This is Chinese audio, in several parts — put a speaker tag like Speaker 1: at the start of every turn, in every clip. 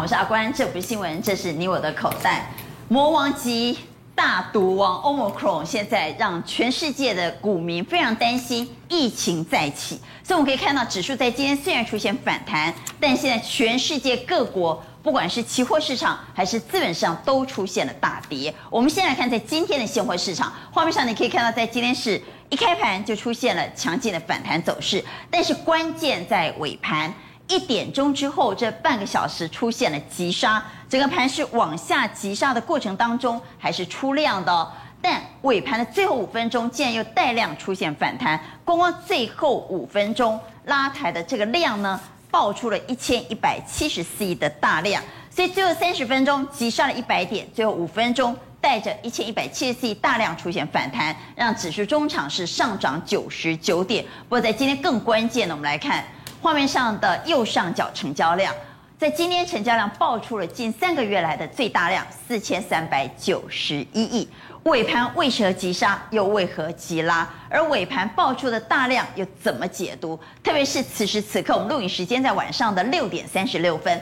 Speaker 1: 我是阿关，这不是新闻，这是你我的口袋。魔王级大毒王 Omicron 现在让全世界的股民非常担心疫情再起，所以我们可以看到指数在今天虽然出现反弹，但现在全世界各国不管是期货市场还是资本市场都出现了大跌。我们先来看在今天的现货市场，画面上你可以看到，在今天是一开盘就出现了强劲的反弹走势，但是关键在尾盘。一点钟之后，这半个小时出现了急杀，整个盘是往下急杀的过程当中还是出量的哦，但尾盘的最后五分钟竟然又带量出现反弹，光光最后五分钟拉抬的这个量呢，爆出了一千一百七十四亿的大量，所以最后三十分钟急杀了一百点，最后五分钟带着一千一百七十四亿大量出现反弹，让指数中场是上涨九十九点。不过在今天更关键的，我们来看。画面上的右上角成交量，在今天成交量爆出了近三个月来的最大量四千三百九十一亿。尾盘为何急杀，又为何急拉？而尾盘爆出的大量又怎么解读？特别是此时此刻，我们录影时间在晚上的六点三十六分。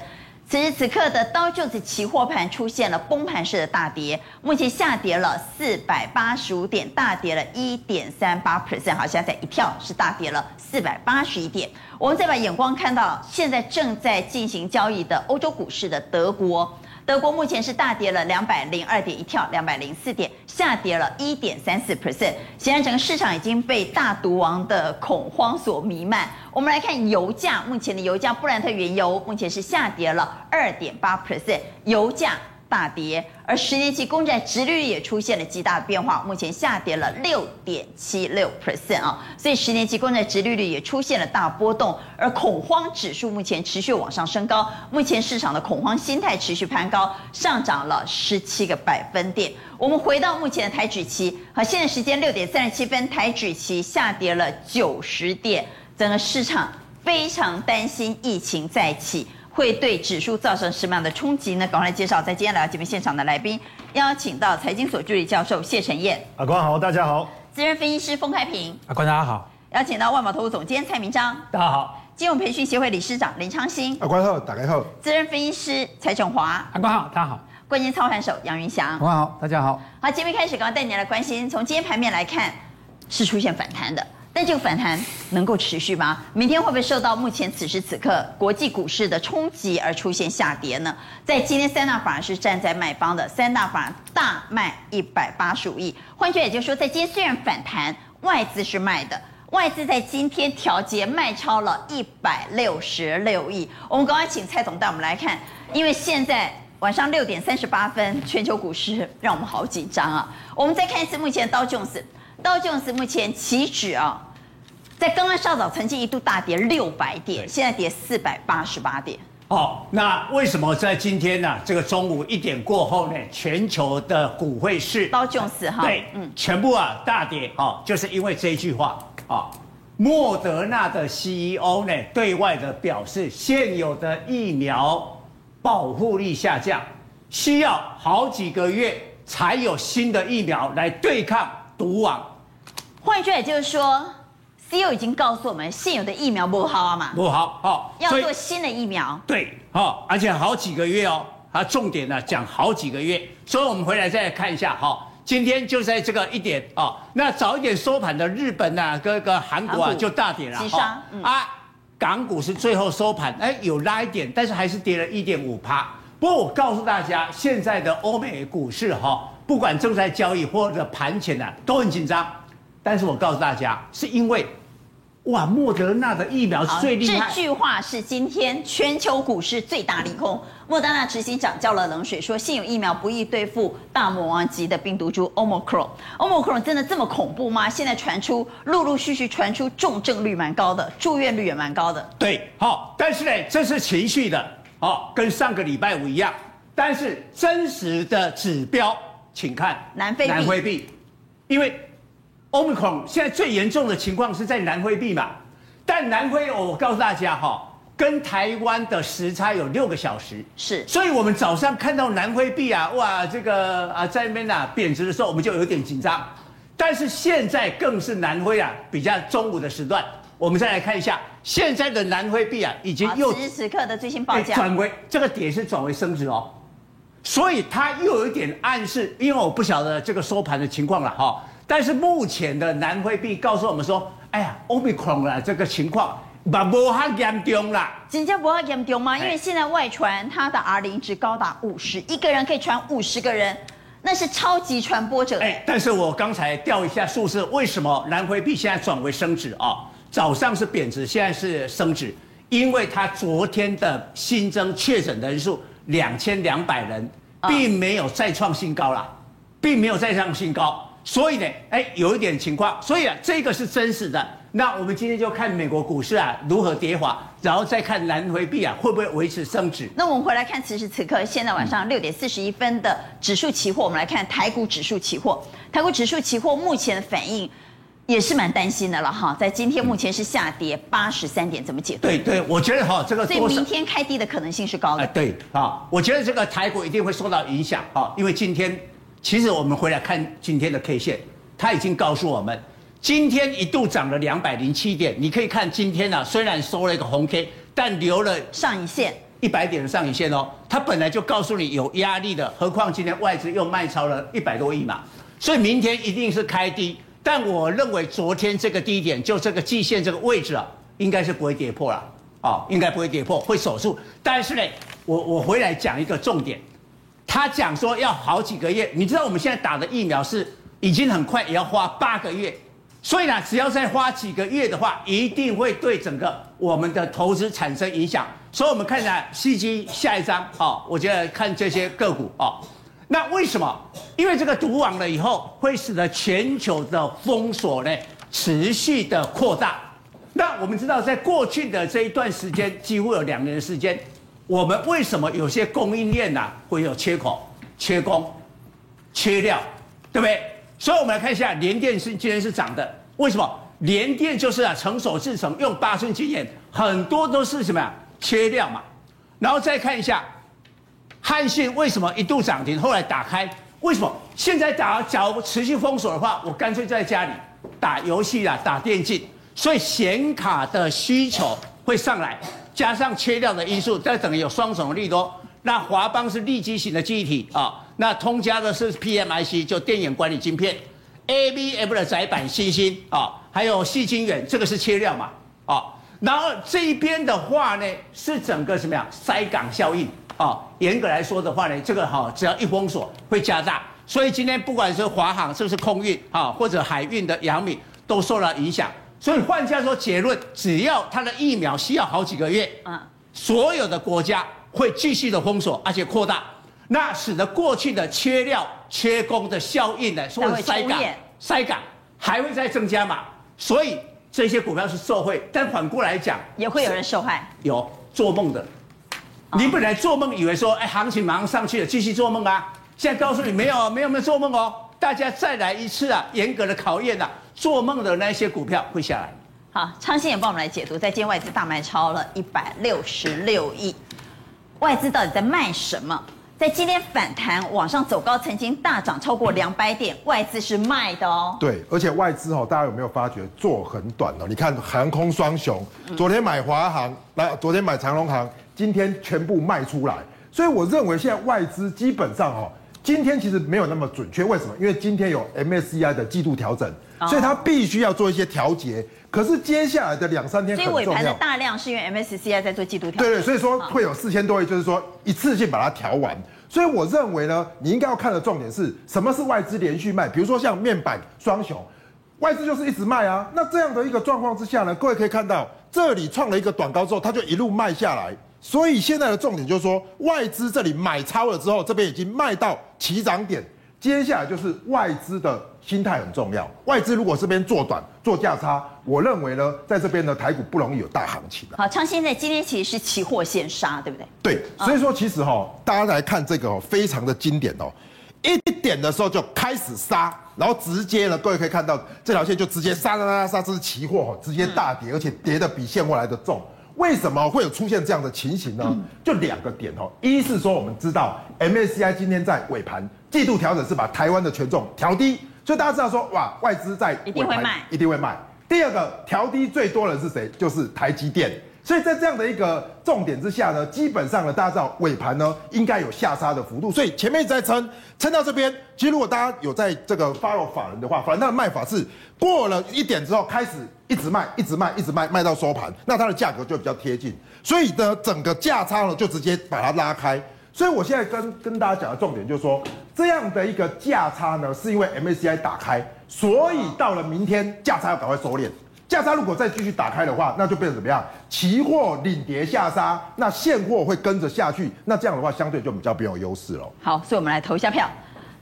Speaker 1: 此时此刻的刀就子期货盘出现了崩盘式的大跌，目前下跌了四百八十五点，大跌了一点三八 percent，好，现在一跳是大跌了四百八十一点。我们再把眼光看到现在正在进行交易的欧洲股市的德国。德国目前是大跌了两百零二点，一跳两百零四点，下跌了一点三四 percent。显然，整个市场已经被大毒王的恐慌所弥漫。我们来看油价，目前的油价布兰特原油目前是下跌了二点八 percent，油价。大跌，而十年期公债殖率也出现了极大的变化，目前下跌了六点七六 percent 啊，所以十年期公债殖利率也出现了大波动，而恐慌指数目前持续往上升高，目前市场的恐慌心态持续攀高，上涨了十七个百分点。我们回到目前的台指期，好现在时间六点三十七分，台指期下跌了九十点，整个市场非常担心疫情再起。会对指数造成什么样的冲击呢？赶快来介绍，在今天来到节目现场的来宾，邀请到财经所助理教授谢晨燕。
Speaker 2: 阿关好，大家好。
Speaker 1: 资深分析师封开平。
Speaker 3: 阿关大家好。
Speaker 1: 邀请到万宝投顾总监蔡明章。
Speaker 3: 大家好。
Speaker 1: 金融培训协会理事长林昌兴。
Speaker 2: 阿关好，打开后。
Speaker 1: 资深分析师蔡正华。
Speaker 3: 阿关好，大家好。
Speaker 1: 冠军操盘手杨云翔。
Speaker 3: 阿关好，大家好。
Speaker 1: 好，节目开始，刚刚带您来关心，从今天盘面来看，是出现反弹的。但这个反弹能够持续吗？明天会不会受到目前此时此刻国际股市的冲击而出现下跌呢？在今天三大法人是站在卖方的，三大法大卖一百八十五亿。换句话也就是说，在今天虽然反弹，外资是卖的，外资在今天调节卖超了一百六十六亿。我们赶快请蔡总带我们来看，因为现在晚上六点三十八分，全球股市让我们好紧张啊。我们再看一次目前的道琼斯。道琼斯目前期指啊，在刚刚上早曾经一度大跌六百点，现在跌四百八十八点。
Speaker 3: 哦，那为什么在今天呢、啊？这个中午一点过后呢，全球的股汇市
Speaker 1: 道琼斯哈，
Speaker 3: 对，嗯，全部啊大跌哦，就是因为这一句话啊、哦，莫德纳的 CEO 呢对外的表示，现有的疫苗保护力下降，需要好几个月才有新的疫苗来对抗毒王。
Speaker 1: 换句话也就是说，CEO 已经告诉我们，现有的疫苗不好啊嘛，
Speaker 3: 不好，好，
Speaker 1: 要做新的疫苗。
Speaker 3: 对，好，而且好几个月哦，它重点呢讲好几个月，所以我们回来再来看一下，哈，今天就在这个一点哦，那早一点收盘的日本呐，跟个韩国啊就大跌了，
Speaker 1: 急杀，嗯、
Speaker 3: 啊，港股是最后收盘，哎，有拉一点，但是还是跌了一点五趴。不过我告诉大家，现在的欧美股市哈，不管正在交易或者盘前呢，都很紧张。但是我告诉大家，是因为，哇，莫德纳的疫苗最厉害。
Speaker 1: 这句话是今天全球股市最大利空。莫德纳执行长浇了冷水，说现有疫苗不易对付大魔王级的病毒株 Omicron。Omicron 真的这么恐怖吗？现在传出，陆陆续续传出重症率蛮高的，住院率也蛮高的。
Speaker 3: 对，好，但是呢，这是情绪的，好，跟上个礼拜五一样。但是真实的指标，请看
Speaker 1: 南非
Speaker 3: 南非币，因为。Omicron 现在最严重的情况是在南非币嘛？但南非，我告诉大家哈，跟台湾的时差有六个小时，
Speaker 1: 是，
Speaker 3: 所以我们早上看到南非币啊，哇，这个啊在那边啊贬值的时候，我们就有点紧张。但是现在更是南非啊，比较中午的时段，我们再来看一下现在的南非币啊，已经又
Speaker 1: 此时此刻的最新报价
Speaker 3: 转为这个点是转为升值哦，所以它又有一点暗示，因为我不晓得这个收盘的情况了哈。但是目前的南非币告诉我们说，哎呀，Omicron 啊这个情况。把无哈严重啦，
Speaker 1: 真正无哈严重吗？因为现在外传它的 R 零值高达五十，一个人可以传五十个人，那是超级传播者。哎，
Speaker 3: 但是我刚才调一下数字，为什么南非币现在转为升值啊？早上是贬值，现在是升值，因为它昨天的新增确诊人数两千两百人，并没有再创新高啦，并没有再创新高，所以呢，哎，有一点情况，所以啊，这个是真实的。那我们今天就看美国股市啊如何跌滑，然后再看南回币啊会不会维持升值。
Speaker 1: 那我们回来看此时此刻，现在晚上六点四十一分的指数期货，我们来看台股指数期货。台股指数期货目前的反应也是蛮担心的了哈，在今天目前是下跌八十三点，怎么解读？
Speaker 3: 对对，我觉得哈这个
Speaker 1: 所以明天开低的可能性是高的。
Speaker 3: 哎，对啊，我觉得这个台股一定会受到影响啊，因为今天其实我们回来看今天的 K 线，它已经告诉我们。今天一度涨了两百零七点，你可以看今天啊，虽然收了一个红 K，但留了
Speaker 1: 上影线
Speaker 3: 一百点的上影线哦。它本来就告诉你有压力的，何况今天外资又卖超了一百多亿嘛，所以明天一定是开低。但我认为昨天这个低点，就这个季线这个位置啊，应该是不会跌破了啊，应该不会跌破，会守住。但是呢，我我回来讲一个重点，他讲说要好几个月，你知道我们现在打的疫苗是已经很快，也要花八个月。所以呢，只要再花几个月的话，一定会对整个我们的投资产生影响。所以，我们看一下 CG 下一张啊，我觉得看这些个股啊。那为什么？因为这个毒网了以后，会使得全球的封锁呢持续的扩大。那我们知道，在过去的这一段时间，几乎有两年的时间，我们为什么有些供应链呢会有缺口、缺工、缺料，对不对？所以，我们来看一下联电是今天是涨的，为什么？联电就是啊，成熟制程用八寸晶圆，很多都是什么呀？缺料嘛。然后再看一下汉讯为什么一度涨停，后来打开，为什么？现在打假如持续封锁的话，我干脆在家里打游戏啊，打电竞，所以显卡的需求会上来，加上切料的因素，再等于有双重的利多。那华邦是利基型的记忆体啊。那通家的是 PMIC，就电源管理晶片，ABF 的窄板新兴啊，还有矽晶圆，这个是切料嘛啊。然后这一边的话呢，是整个什么样塞港效应啊？严格来说的话呢，这个哈只要一封锁会加大，所以今天不管是华航是不是空运啊，或者海运的阳明都受到影响。所以换句话说，结论只要它的疫苗需要好几个月，嗯，所有的国家会继续的封锁，而且扩大。那使得过去的缺料、缺工的效应呢，所谓塞港、塞港还会再增加嘛？所以这些股票是受惠，但反过来讲，
Speaker 1: 也会有人受害。
Speaker 3: 有做梦的，哦、你本来做梦以为说，哎，行情马上上去了，继续做梦啊！现在告诉你，没有，没有，没有做梦哦。大家再来一次啊，严格的考验啊，做梦的那些股票会下来。
Speaker 1: 好，昌信也帮我们来解读，在今天外资大卖超了一百六十六亿，外资到底在卖什么？在今天反弹往上走高，曾经大涨超过两百点，外资是卖的哦。
Speaker 2: 对，而且外资哦，大家有没有发觉做很短哦？你看航空双雄，昨天买华航，那昨天买长隆航，今天全部卖出来。所以我认为现在外资基本上哦，今天其实没有那么准确。为什么？因为今天有 MSCI 的季度调整，所以它必须要做一些调节。可是接下来的两三天很重要。
Speaker 1: 所以尾盘的大量是因为 MSCI 在做季度调整。
Speaker 2: 对对，所以说会有四千多亿，就是说一次性把它调完。所以我认为呢，你应该要看的重点是什么是外资连续卖，比如说像面板双雄，外资就是一直卖啊。那这样的一个状况之下呢，各位可以看到这里创了一个短高之后，它就一路卖下来。所以现在的重点就是说，外资这里买超了之后，这边已经卖到起涨点。接下来就是外资的心态很重要。外资如果这边做短做价差，我认为呢，在这边的台股不容易有大行情的。
Speaker 1: 好，昌兴在今天其实是期货先杀，对不对？
Speaker 2: 对，所以说其实哈，大家来看这个哦，非常的经典哦。一点的时候就开始杀，然后直接呢，各位可以看到这条线就直接杀杀杀杀，这是期货直接大跌，而且跌的比现货来的重。为什么会有出现这样的情形呢？就两个点哦，一是说我们知道 MSCI 今天在尾盘。季度调整是把台湾的权重调低，所以大家知道说，哇，外资在
Speaker 1: 一定会卖，
Speaker 2: 一定会卖。第二个调低最多的是谁？就是台积电。所以在这样的一个重点之下呢，基本上呢，大家知道尾盘呢应该有下杀的幅度，所以前面一直在撑，撑到这边。其实如果大家有在这个 follow 法人的话，法人他的卖法是过了一点之后开始一直卖，一直卖，一直卖，卖到收盘，那它的价格就比较贴近。所以呢，整个价差呢就直接把它拉开。所以我现在跟跟大家讲的重点就是说，这样的一个价差呢，是因为 MSCI 打开，所以到了明天价差要赶快收敛。价差如果再继续打开的话，那就变成怎么样？期货领跌下杀，那现货会跟着下去，那这样的话相对就比较没有优势了。
Speaker 1: 好，所以我们来投一下票。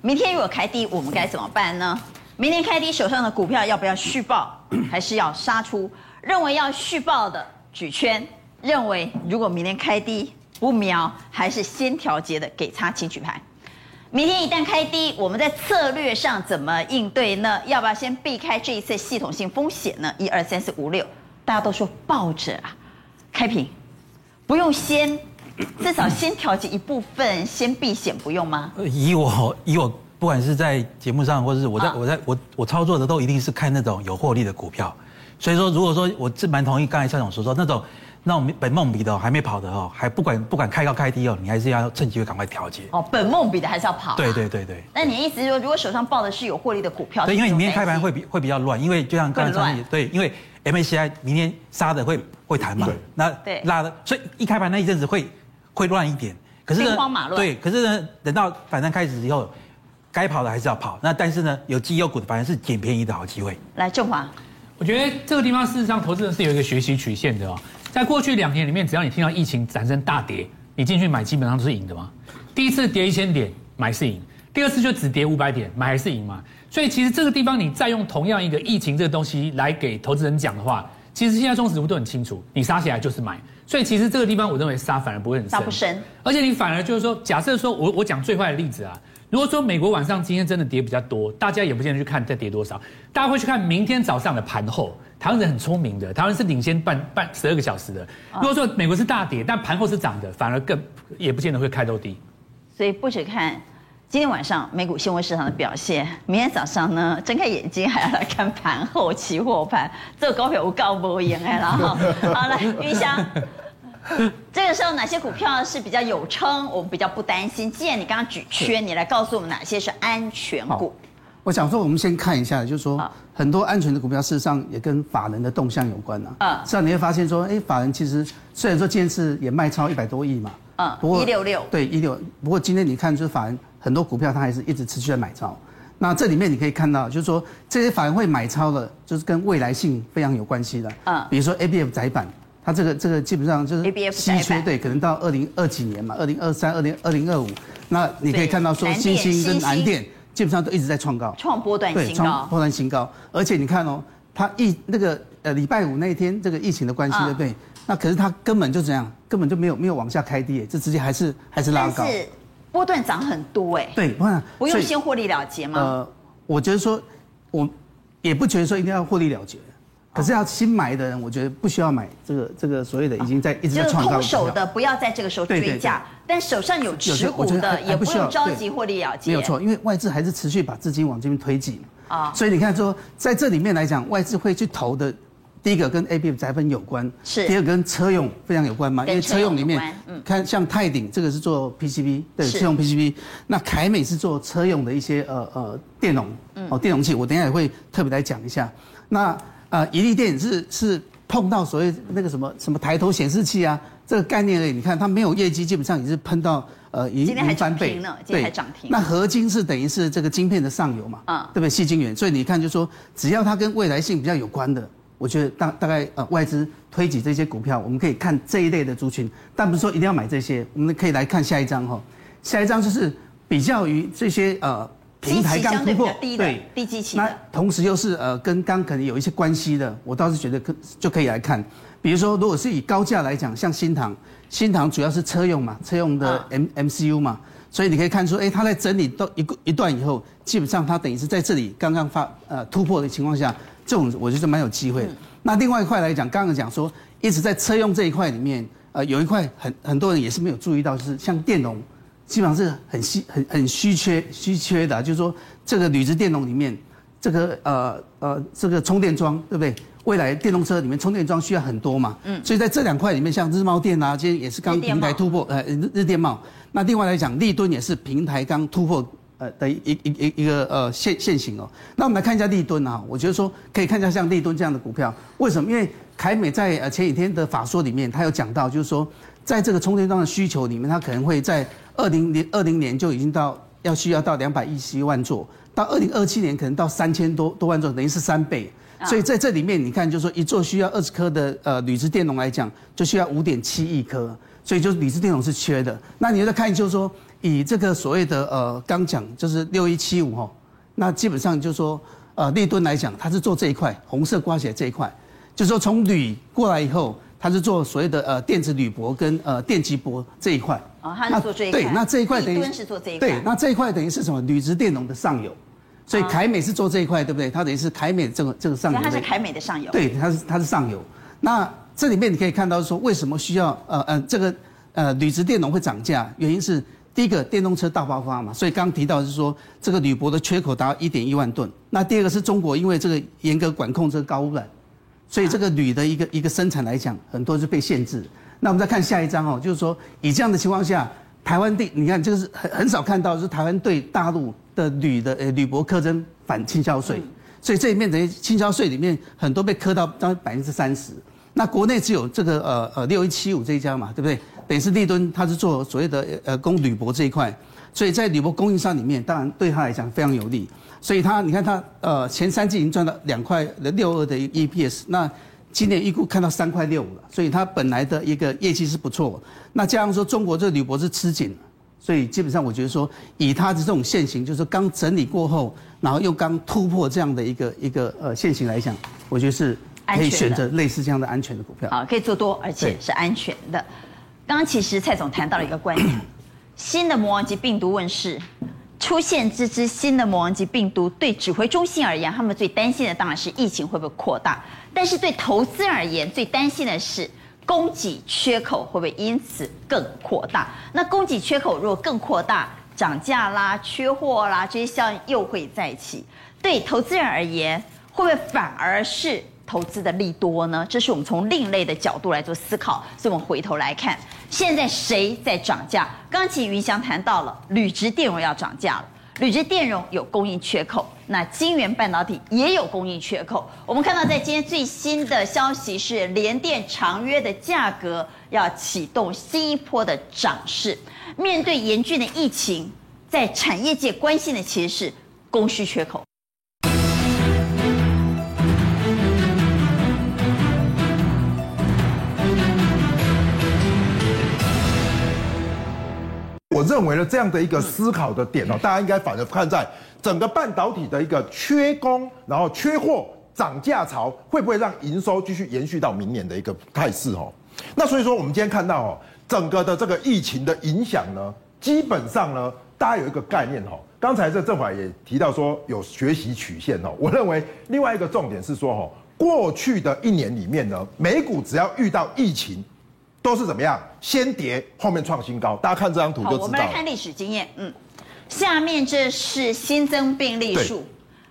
Speaker 1: 明天如果开低，我们该怎么办呢？明天开低，手上的股票要不要续报，还是要杀出？认为要续报的举圈，认为如果明天开低不瞄，还是先调节的给叉请举牌。明天一旦开低，我们在策略上怎么应对呢？要不要先避开这一次系统性风险呢？一二三四五六，大家都说抱着啊，开平，不用先，至少先调节一部分，先避险，不用吗？
Speaker 4: 以我以我，不管是在节目上，或者是我在我在我我操作的，都一定是看那种有获利的股票。所以说，如果说我是蛮同意刚才蔡总所说那种。那我们本梦比的还没跑的哦，还不管不管开高开低哦，你还是要趁机会赶快调节
Speaker 1: 哦。本梦比的还是要跑。
Speaker 4: 对对对对。
Speaker 1: 那你的意思是说，如果手上抱的是有获利的股票，
Speaker 4: 对，因为你明天开盘会比会比较乱，因为就像刚才张毅对，因为 MACI 明天杀的会会弹嘛，那拉的，所以一开盘那一阵子会会乱一点。可是呢，
Speaker 1: 兵荒马乱。
Speaker 4: 对，可是呢，等到反弹开始以后，该跑的还是要跑。那但是呢，有绩优股的反而是捡便宜的好机会。
Speaker 1: 来，正华，
Speaker 5: 我觉得这个地方事实上投资人是有一个学习曲线的哦。在过去两年里面，只要你听到疫情产生大跌，你进去买基本上都是赢的嘛。第一次跌一千点买是赢，第二次就只跌五百点买还是赢嘛。所以其实这个地方你再用同样一个疫情这个东西来给投资人讲的话，其实现在中实户都很清楚，你杀起来就是买。所以其实这个地方我认为杀反而不会很深，
Speaker 1: 杀不深。
Speaker 5: 而且你反而就是说，假设说我我讲最坏的例子啊，如果说美国晚上今天真的跌比较多，大家也不见得去看再跌多少，大家会去看明天早上的盘后。台湾人很聪明的，台湾是领先半半十二个小时的。如果说美国是大跌，但盘后是涨的，反而更也不见得会开多低。
Speaker 1: 所以不只看今天晚上美股新闻市场的表现，明天早上呢，睁开眼睛还要来看盘后期货盘。这个高票我告不赢哎了哈。好来，云翔，这个时候哪些股票是比较有撑，我们比较不担心？既然你刚刚举缺，你来告诉我们哪些是安全股？
Speaker 6: 我想说，我们先看一下，就是说很多安全的股票，事实上也跟法人的动向有关啊。嗯，这样你会发现说，哎，法人其实虽然说今天是也卖超一百多亿嘛，嗯，不过一六六对一六，不过今天你看就是法人很多股票，它还是一直持续在买超。那这里面你可以看到，就是说这些法人会买超的，就是跟未来性非常有关系的。嗯，比如说 ABF 载板，它这个这个基本上就是稀缺，对，可能到二零二几年嘛，二零二三、二零二零二五，那你可以看到说新兴跟南电。基本上都一直在创高，
Speaker 1: 创波段新高，
Speaker 6: 创波段新高。而且你看哦，它疫那个呃礼拜五那一天这个疫情的关系，对不对？那可是它根本就怎样，根本就没有没有往下开低，这直接还是还是拉高。
Speaker 1: 但是波段涨很多哎。
Speaker 6: 对，不然
Speaker 1: 不用先获利了结吗？呃，
Speaker 6: 我觉得说，我也不觉得说一定要获利了结。可是要新买的人，我觉得不需要买这个这个所谓的已经在一直在创造。就是空手
Speaker 1: 的不要在这个时候追价，但手上有持股的也不用着急获利了结。
Speaker 6: 没有错，因为外资还是持续把资金往这边推挤。啊，所以你看说在这里面来讲，外资会去投的，第一个跟 ABF 载板有关，是。第二个跟车用非常有关嘛，因为车用里面，嗯，看像泰鼎这个是做 PCB，对，车用 PCB，那凯美是做车用的一些呃呃电容，哦电容器，我等一下也会特别来讲一下，那。啊，一利电是是碰到所谓那个什么什么抬头显示器啊，这个概念而已。你看它没有业绩，基本上也是喷到呃已经翻倍。
Speaker 1: 今天还涨停。
Speaker 6: 那合金是等于是这个晶片的上游嘛，啊，对不对？矽晶圆，所以你看就是说，只要它跟未来性比较有关的，我觉得大大概呃外资推挤这些股票，我们可以看这一类的族群，但不是说一定要买这些。我们可以来看下一张哈，下一张就是比较于这些呃。平台刚突破，对，
Speaker 1: 低基期。
Speaker 6: 那同时又是呃，跟刚可能有一些关系的，我倒是觉得可就可以来看。比如说，如果是以高价来讲，像新唐，新唐主要是车用嘛，车用的 M MCU 嘛，所以你可以看出，哎，它在整理到一个一段以后，基本上它等于是在这里刚刚发呃突破的情况下，这种我觉得蛮有机会。那另外一块来讲，刚刚讲说一直在车用这一块里面，呃，有一块很很多人也是没有注意到，就是像电容。基本上是很稀、很很稀缺、稀缺的，就是说这个铝制电容里面，这个呃呃这个充电桩，对不对？未来电动车里面充电桩需要很多嘛，嗯，所以在这两块里面，像日茂电啊，今天也是刚平台突破，呃日日电茂。那另外来讲，立敦也是平台刚突破呃的一一一一个呃现现行哦。那我们来看一下立敦啊，我觉得说可以看一下像立敦这样的股票，为什么？因为凯美在呃前几天的法说里面，他有讲到，就是说在这个充电桩的需求里面，它可能会在二零年二零年就已经到要需要到两百一十一万座，到二零二七年可能到三千多多万座，等于是三倍。所以在这里面，你看，就是说一座需要二十颗的呃铝质电容来讲，就需要五点七亿颗，所以就是铝质电容是缺的。那你再看，就是说以这个所谓的呃刚讲就是六一七五哈，那基本上就是说呃立敦来讲，它是做这一块红色刮起来这一块，就是说从铝过来以后，它是做所谓的呃电子铝箔跟呃电极箔这一块。
Speaker 1: 哦，它是做这一块。
Speaker 6: 对，那这一块等
Speaker 1: 于是做这一块。
Speaker 6: 对，那这一块等于是什么？铝质电容的上游。所以凯美是做这一块，对不对？它等于是凯美这个这个上游。
Speaker 1: 它是凯美的上游。
Speaker 6: 对，它是它是上游。那这里面你可以看到说，为什么需要呃呃这个呃铝质电容会涨价？原因是第一个电动车大爆发嘛，所以刚刚提到是说这个铝箔的缺口达到一点一万吨。那第二个是中国因为这个严格管控这个高污染，所以这个铝的一个一个生产来讲，很多是被限制。那我们再看下一张哦，就是说以这样的情况下，台湾地你看这个是很很少看到，就是台湾对大陆。的铝的呃铝箔课征反倾销税，所以这里面等于倾销税里面很多被磕到当百分之三十。那国内只有这个呃呃六一七五这一家嘛，对不对？等于是立敦他是做所谓的呃供铝箔这一块，所以在铝箔供应商里面，当然对他来讲非常有利。所以他你看他呃前三季已经赚到两块六二的 EPS，那今年预估看到三块六五了，所以他本来的一个业绩是不错。那加上说中国这铝箔是吃紧。所以基本上，我觉得说，以它的这种线型，就是刚整理过后，然后又刚突破这样的一个一个呃线型来讲，我觉得是可以选择类似这样的安全的股票。
Speaker 1: 好，可以做多，而且是安全的。刚刚其实蔡总谈到了一个观念，新的魔王级病毒问世，出现这只新的魔王级病毒，对指挥中心而言，他们最担心的当然是疫情会不会扩大，但是对投资人而言，最担心的是。供给缺口会不会因此更扩大？那供给缺口如果更扩大，涨价啦、缺货啦，这些效应又会再起。对投资人而言，会不会反而是投资的利多呢？这是我们从另类的角度来做思考。所以，我们回头来看，现在谁在涨价？刚才云翔谈到了铝质电容要涨价了。铝质电容有供应缺口，那晶圆半导体也有供应缺口。我们看到，在今天最新的消息是，联电长约的价格要启动新一波的涨势。面对严峻的疫情，在产业界关心的其实是供需缺口。
Speaker 2: 我认为呢，这样的一个思考的点哦，大家应该反而看在整个半导体的一个缺工，然后缺货、涨价潮，会不会让营收继续延续到明年的一个态势哦？那所以说，我们今天看到哦，整个的这个疫情的影响呢，基本上呢，大家有一个概念哦。刚才这正好也提到说有学习曲线哦。我认为另外一个重点是说哦，过去的一年里面呢，美股只要遇到疫情。都是怎么样？先跌，后面创新高。大家看这张图就知道。
Speaker 1: 我们来看历史经验。嗯，下面这是新增病例数，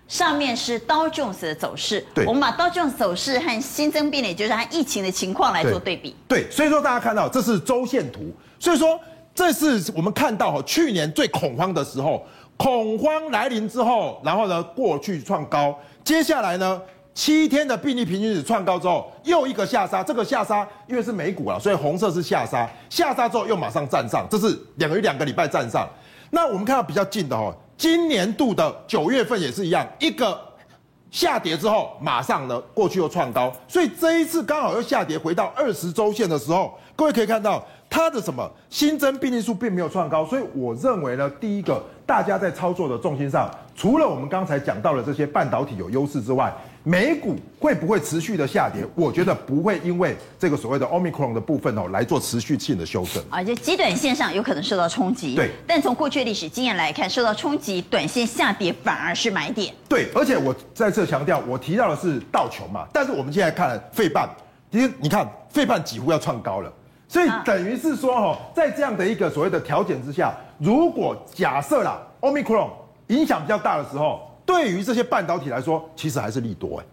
Speaker 1: 上面是道琼斯的走势。对，我们把道琼斯走势和新增病例，就是它疫情的情况来做对比。
Speaker 2: 对，对，所以说大家看到这是周线图，所以说这是我们看到哈，去年最恐慌的时候，恐慌来临之后，然后呢过去创高，接下来呢？七天的病例平均值创高之后，又一个下杀。这个下杀因为是美股啊，所以红色是下杀。下杀之后又马上站上，这是两个月两个礼拜站上。那我们看到比较近的哦，今年度的九月份也是一样，一个下跌之后马上呢过去又创高，所以这一次刚好又下跌回到二十周线的时候，各位可以看到它的什么新增病例数并没有创高，所以我认为呢，第一个大家在操作的重心上，除了我们刚才讲到的这些半导体有优势之外，美股会不会持续的下跌？我觉得不会，因为这个所谓的 Omicron 的部分哦来做持续性的修正。
Speaker 1: 而且极短线上有可能受到冲击。
Speaker 2: 对。
Speaker 1: 但从过去历史经验来看，受到冲击，短线下跌反而是买点。
Speaker 2: 对。而且我再次强调，我提到的是道琼嘛，但是我们现在看费半，其实你看费半几乎要创高了，所以等于是说哈，在这样的一个所谓的条件之下，如果假设啦 Omicron 影响比较大的时候。对于这些半导体来说，其实还是利多哎。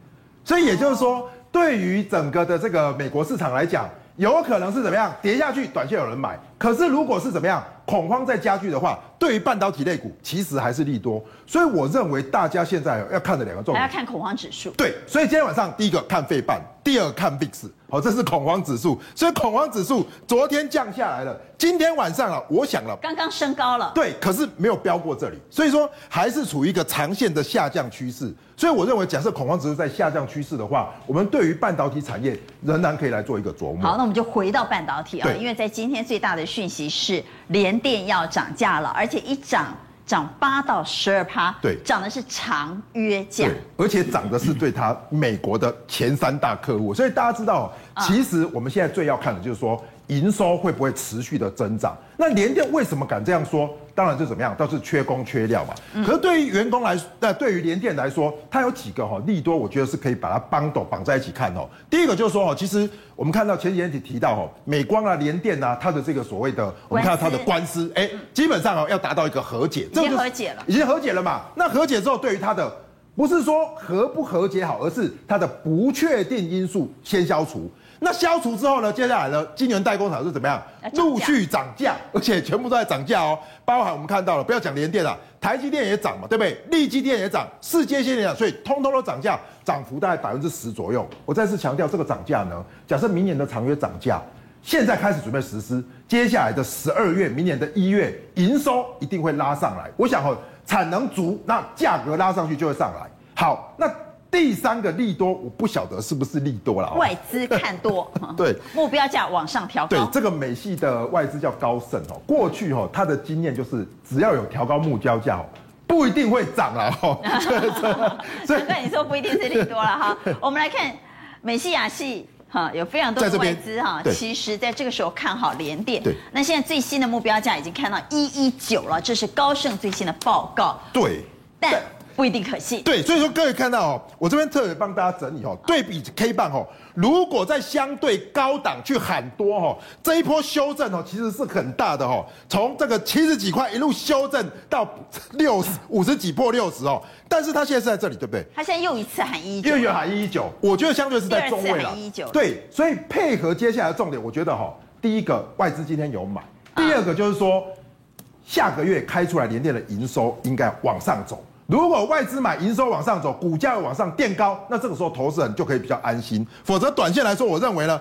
Speaker 2: 所以也就是说，对于整个的这个美国市场来讲，有可能是怎么样跌下去，短线有人买。可是如果是怎么样恐慌在加剧的话，对于半导体类股其实还是利多。所以我认为大家现在要看的两个重点，
Speaker 1: 还要看恐慌指数。
Speaker 2: 对，所以今天晚上第一个看费半，第二看 VIX。好，这是恐慌指数，所以恐慌指数昨天降下来了，今天晚上啊，我想了，
Speaker 1: 刚刚升高了，
Speaker 2: 对，可是没有飙过这里，所以说还是处于一个长线的下降趋势。所以我认为，假设恐慌指数在下降趋势的话，我们对于半导体产业仍然可以来做一个琢磨。
Speaker 1: 好，那我们就回到半导体啊，因为在今天最大的讯息是联电要涨价了，而且一涨。涨八到十二趴，
Speaker 2: 对，
Speaker 1: 涨的是长约价，
Speaker 2: 而且涨的是对他美国的前三大客户，所以大家知道，其实我们现在最要看的就是说。营收会不会持续的增长？那联电为什么敢这样说？当然就怎么样，倒是缺工缺料嘛。可是对于员工来，那对于联电来说，它有几个哈利多，我觉得是可以把它绑斗绑在一起看哦。第一个就是说哦，其实我们看到前几天提到哦，美光啊、联电啊，它的这个所谓的，我们看到它的官司，哎，基本上哦要达到一个和解，
Speaker 1: 已经和解了，
Speaker 2: 已经和解了嘛。那和解之后，对于它的不是说和不和解好，而是它的不确定因素先消除。那消除之后呢？接下来呢？晶圆代工厂是怎么样？陆续涨价，而且全部都在涨价哦。包含我们看到了，不要讲联电了，台积电也涨嘛，对不对？力积电也涨，世界先进也涨，所以通通都涨价，涨幅大概百分之十左右。我再次强调，这个涨价呢，假设明年的长约涨价，现在开始准备实施，接下来的十二月、明年的一月，营收一定会拉上来。我想哦，产能足，那价格拉上去就会上来。好，那。第三个利多，我不晓得是不是利多了。
Speaker 1: 外资看多，
Speaker 2: 对，
Speaker 1: 目标价往上调高。
Speaker 2: 对，这个美系的外资叫高盛哦。过去哦，他的经验就是，只要有调高目标价哦，不一定会涨了哦。
Speaker 1: 所以你说不一定是利多了哈。我们来看美系、亚系哈，有非常多的外资哈，其实在这个时候看好联电。
Speaker 2: 对。
Speaker 1: 那现在最新的目标价已经看到一一九了，这是高盛最新的报告。
Speaker 2: 对。
Speaker 1: 但。不一定可信。
Speaker 2: 对，所以说各位看到哦，我这边特别帮大家整理哦，对比 K 棒哦，如果在相对高档去喊多哦，这一波修正哦，其实是很大的哦，从这个七十几块一路修正到六十五十几破六十哦，但是他现在是在这里，对不对？
Speaker 1: 他现在又一次喊一一九，
Speaker 2: 又有喊一一九，我觉得相对是在中位了。对，所以配合接下来的重点，我觉得哈，第一个外资今天有买，第二个就是说下个月开出来联电的营收应该往上走。如果外资买营收往上走，股价往上垫高，那这个时候投资人就可以比较安心。否则短线来说，我认为呢，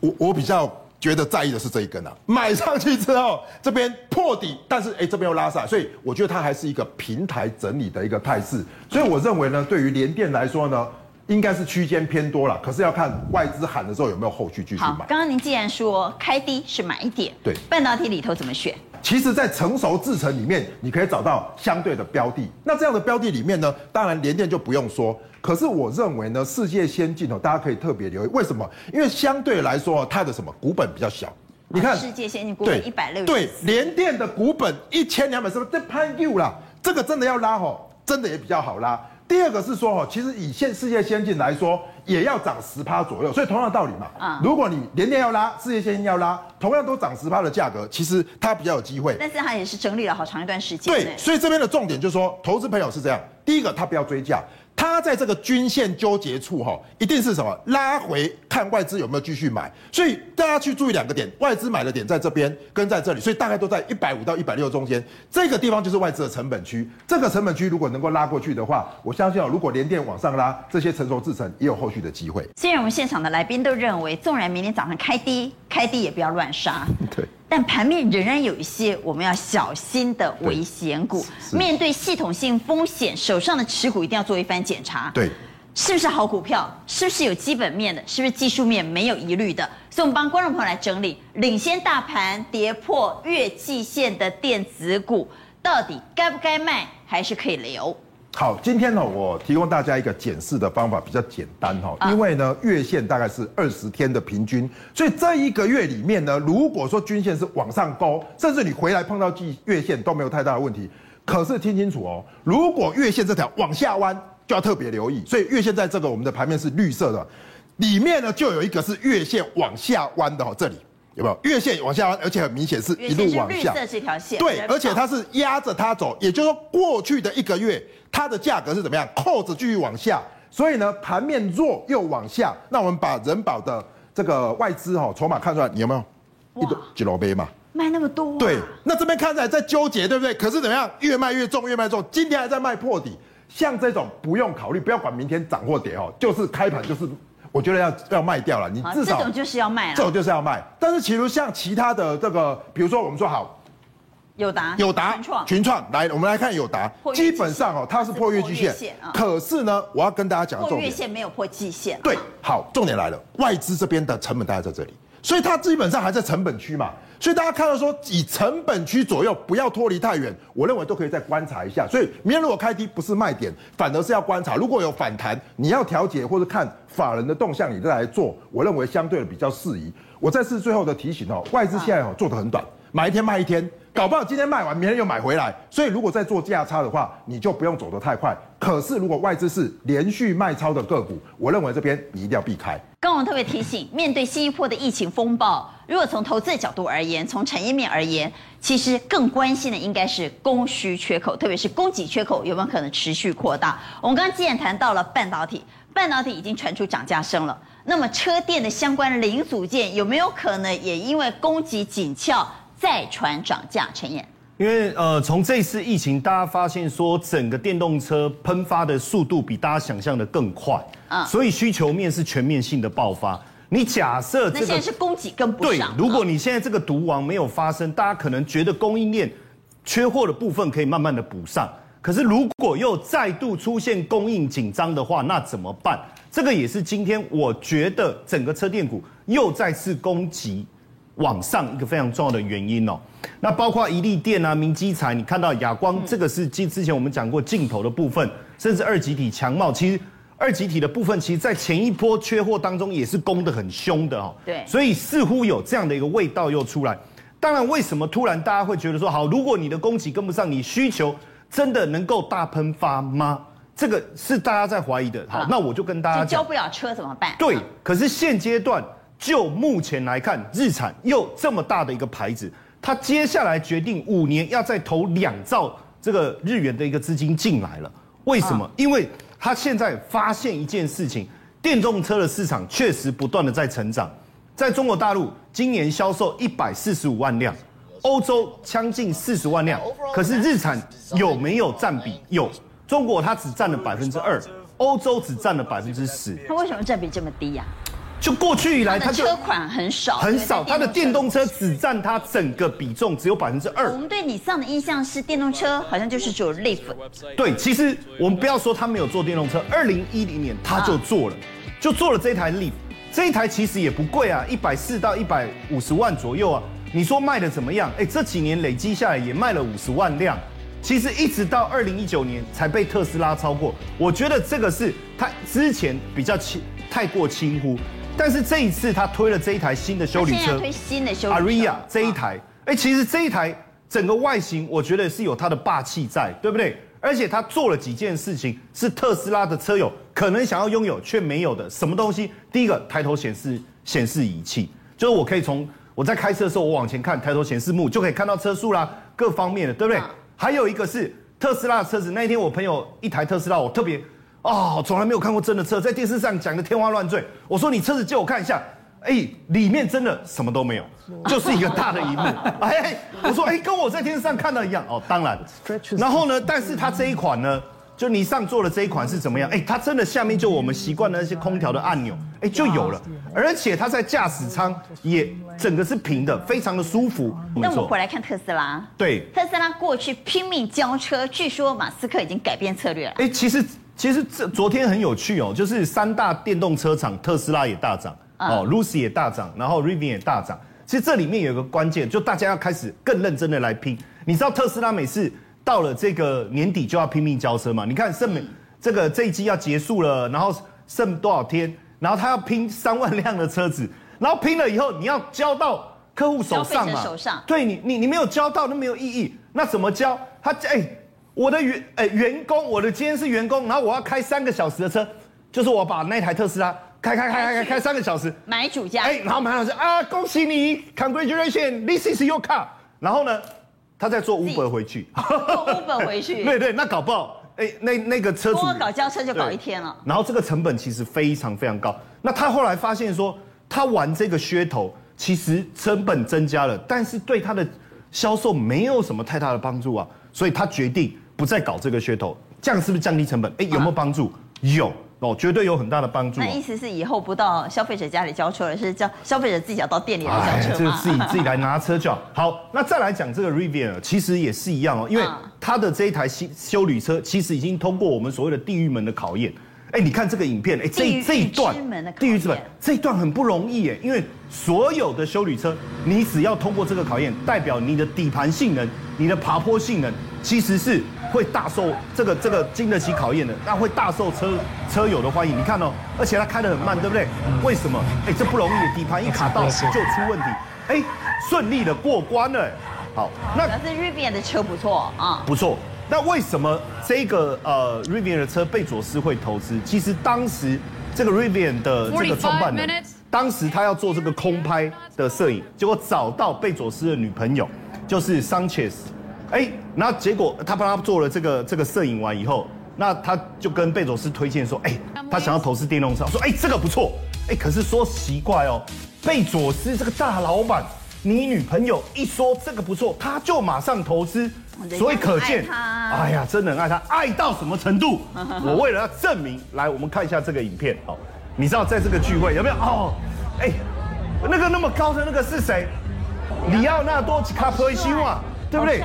Speaker 2: 我我比较觉得在意的是这一根啊，买上去之后这边破底，但是哎这边又拉上，所以我觉得它还是一个平台整理的一个态势。所以我认为呢，对于联电来说呢，应该是区间偏多了，可是要看外资喊的时候有没有后续继续买。好，
Speaker 1: 刚刚您既然说开低是买点，
Speaker 2: 对，
Speaker 1: 半导体里头怎么选？
Speaker 2: 其实，在成熟制程里面，你可以找到相对的标的。那这样的标的里面呢，当然联电就不用说。可是我认为呢，世界先进哦，大家可以特别留意。为什么？因为相对来说，它的什么股本比较小。你看，
Speaker 1: 世界先进股本一百六。
Speaker 2: 对，联电的股本一千两百是不是这攀 U 啦？这个真的要拉吼，真的也比较好拉。第二个是说哦，其实以现世界先进来说，也要涨十趴左右，所以同样的道理嘛。啊，如果你联电要拉，世界先进要拉，同样都涨十趴的价格，其实它比较有机会。
Speaker 1: 但是它也是整理了好长一段时间。
Speaker 2: 对，所以这边的重点就是说，投资朋友是这样，第一个他不要追价。它在这个均线纠结处，哈，一定是什么拉回看外资有没有继续买，所以大家去注意两个点，外资买的点在这边跟在这里，所以大概都在一百五到一百六中间，这个地方就是外资的成本区。这个成本区如果能够拉过去的话，我相信啊，如果连电往上拉，这些成熟制程也有后续的机会。
Speaker 1: 虽然我们现场的来宾都认为，纵然明天早上开低，开低也不要乱杀。
Speaker 2: 对。
Speaker 1: 但盘面仍然有一些我们要小心的危险股，面对系统性风险，手上的持股一定要做一番检查。
Speaker 2: 对，
Speaker 1: 是不是好股票？是不是有基本面的？是不是技术面没有疑虑的？所以，我们帮观众朋友来整理，领先大盘跌破月季线的电子股，到底该不该卖，还是可以留？
Speaker 2: 好，今天呢，我提供大家一个检视的方法，比较简单哈，因为呢，月线大概是二十天的平均，所以这一个月里面呢，如果说均线是往上勾，甚至你回来碰到季月线都没有太大的问题。可是听清楚哦，如果月线这条往下弯，就要特别留意。所以月线在这个我们的盘面是绿色的，里面呢就有一个是月线往下弯的哈，这里有没有月线往下弯，而且很明显是一路往下。
Speaker 1: 绿色这条线。
Speaker 2: 对，而且它是压着它走，也就是说过去的一个月它的价格是怎么样？扣子继续往下，所以呢盘面弱又往下。那我们把人保的这个外资哈筹码看出来，你有没有？一多几罗杯嘛？
Speaker 1: 卖那么多、啊？
Speaker 2: 对，那这边看起来在纠结，对不对？可是怎么样？越卖越重，越卖重。今天还在卖破底，像这种不用考虑，不要管明天涨或跌哦，就是开盘就是。我觉得要要卖掉了，你至少
Speaker 1: 这种就是要卖，
Speaker 2: 这种就是要卖。但是其实像其他的这个，比如说我们说好，
Speaker 1: 友达、
Speaker 2: 有达、群创、群创，来，我们来看有达，基本上哦，它是破月季线，可是呢，我要跟大家讲的重点，
Speaker 1: 破月线没有破季线。
Speaker 2: 对，好，重点来了，外资这边的成本大概在这里，所以它基本上还在成本区嘛。所以大家看到说，以成本区左右，不要脱离太远，我认为都可以再观察一下。所以明天如果开低，不是卖点，反而是要观察。如果有反弹，你要调节或者看法人的动向，你再来做，我认为相对的比较适宜。我再次最后的提醒哦，外资现在哦做的很短，买一天卖一天。搞不好今天卖完，明天又买回来，所以如果在做价差的话，你就不用走得太快。可是如果外资是连续卖超的个股，我认为这边你一定要避开。
Speaker 1: 刚刚特别提醒，面对新一波的疫情风暴，如果从投资的角度而言，从产业面而言，其实更关心的应该是供需缺口，特别是供给缺口有没有可能持续扩大。我们刚刚既然谈到了半导体，半导体已经传出涨价声了，那么车电的相关零组件有没有可能也因为供给紧俏？再传涨价，陈彦，
Speaker 7: 因为呃，从这次疫情，大家发现说整个电动车喷发的速度比大家想象的更快，啊，所以需求面是全面性的爆发。你假设这
Speaker 1: 个，现在是供给跟不上。
Speaker 7: 对，如果你现在这个毒王没有发生，大家可能觉得供应链缺货的部分可以慢慢的补上。可是如果又再度出现供应紧张的话，那怎么办？这个也是今天我觉得整个车电股又再次攻击。往上一个非常重要的原因哦，那包括一利电啊、明基材，你看到亚光这个是之之前我们讲过镜头的部分，甚至二级体强茂，其实二级体的部分，其实在前一波缺货当中也是攻得很凶的哦。
Speaker 1: 对，
Speaker 7: 所以似乎有这样的一个味道又出来。当然，为什么突然大家会觉得说，好，如果你的供给跟不上，你需求真的能够大喷发吗？这个是大家在怀疑的。好，那我就跟大家讲，
Speaker 1: 交不了车怎么办？
Speaker 7: 对，可是现阶段。就目前来看，日产又这么大的一个牌子，它接下来决定五年要再投两兆这个日元的一个资金进来了。为什么？因为它现在发现一件事情，电动车的市场确实不断的在成长。在中国大陆，今年销售一百四十五万辆，欧洲将近四十万辆。可是日产有没有占比？有，中国它只占了百分之二，欧洲只占了百分之十。
Speaker 1: 它为什么占比这么低呀？
Speaker 7: 就过去以来，它就
Speaker 1: 车款很少，
Speaker 7: 很少，它的电动车只占它整个比重只有百分之二。
Speaker 1: 我们对你上的印象是电动车好像就是只有 Leaf。
Speaker 7: 对，其实我们不要说它没有做电动车，二零一零年它就做了，就做了这台 Leaf。这一台其实也不贵啊，一百四到一百五十万左右啊。你说卖的怎么样？哎，这几年累积下来也卖了五十万辆。其实一直到二零一九年才被特斯拉超过。我觉得这个是他之前比较轻，太过轻忽。但是这一次他推了这一台新的修理车，
Speaker 1: 推新的修理车
Speaker 7: ，Ariya 这一台，哎，其实这一台整个外形，我觉得是有它的霸气在，对不对？而且他做了几件事情，是特斯拉的车友可能想要拥有却没有的什么东西。第一个，抬头显示显示仪器，就是我可以从我在开车的时候，我往前看，抬头显示幕就可以看到车速啦，各方面的，对不对？还有一个是特斯拉的车子，那一天我朋友一台特斯拉，我特别。哦，从来没有看过真的车，在电视上讲的天花乱坠。我说你车子借我看一下，哎，里面真的什么都没有，就是一个大的萤幕。哎，我说哎，跟我在电视上看到一样。哦，当然。然后呢，但是它这一款呢，就你上座的这一款是怎么样？哎，它真的下面就我们习惯的那些空调的按钮，哎，就有了。而且它在驾驶舱也整个是平的，非常的舒服。
Speaker 1: 那我们回来看特斯拉。
Speaker 7: 对，
Speaker 1: 特斯拉过去拼命交车，据说马斯克已经改变策略了。
Speaker 7: 哎，其实。其实这昨天很有趣哦，就是三大电动车厂，特斯拉也大涨，哦，Lucy 也大涨，然后 Rivian 也大涨。其实这里面有一个关键，就大家要开始更认真的来拼。你知道特斯拉每次到了这个年底就要拼命交车嘛？你看剩美这个这一季要结束了，然后剩多少天？然后他要拼三万辆的车子，然后拼了以后你要交到客户手上嘛？
Speaker 1: 手上。
Speaker 7: 对你你你没有交到，那没有意义。那怎么交？他哎。我的员诶员工，我的今天是员工，然后我要开三个小时的车，就是我把那台特斯拉开开开开开开三个小时，
Speaker 1: 买主家，
Speaker 7: 哎，然后马老师啊，恭喜你，Congratulations，this is your car。然后呢，他再坐 Uber 回去，
Speaker 1: 坐 Uber 回去，
Speaker 7: 对对，那搞不好，哎，那那个车主
Speaker 1: 光搞交车就搞一天了。
Speaker 7: 然后这个成本其实非常非常高。那他后来发现说，他玩这个噱头，其实成本增加了，但是对他的销售没有什么太大的帮助啊，所以他决定不再搞这个噱头。这样是不是降低成本？哎，有没有帮助？啊、有。哦，绝对有很大的帮助。
Speaker 1: 那意思是以后不到消费者家里交车了，是叫消费者自己要到店里来交车吗？
Speaker 7: 这个自己 自己来拿车就好。好，那再来讲这个 Rivian，其实也是一样哦，因为它的这一台新修旅车，其实已经通过我们所谓的地狱门的考验。哎，你看这个影片，哎，这这一段地狱之门，这一段很不容易哎，因为所有的修旅车，你只要通过这个考验，代表你的底盘性能、你的爬坡性能，其实是。会大受这个这个经得起考验的，那会大受车车友的欢迎。你看哦，而且它开得很慢，对不对？为什么？哎，这不容易，底盘一卡到就出问题。哎，顺利的过关了。好，
Speaker 1: 那主要是 Rivian 的车不错啊，
Speaker 7: 不错。那为什么这个呃 Rivian 的车贝佐斯会投资？其实当时这个 Rivian 的这个创办人，当时他要做这个空拍的摄影，结果找到贝佐斯的女朋友，就是 Sanchez。哎，那结果他帮他做了这个这个摄影完以后，那他就跟贝佐斯推荐说，哎，他想要投资电动车，说，哎，这个不错，哎，可是说奇怪哦，贝佐斯这个大老板，你女朋友一说这个不错，他就马上投资，所以可见，哎呀，真的很爱他，爱到什么程度？我为了要证明，来，我们看一下这个影片，好，你知道在这个聚会有没有？哦，哎，那个那么高的那个是谁？里奥纳多·卡普里希瓦。对不对？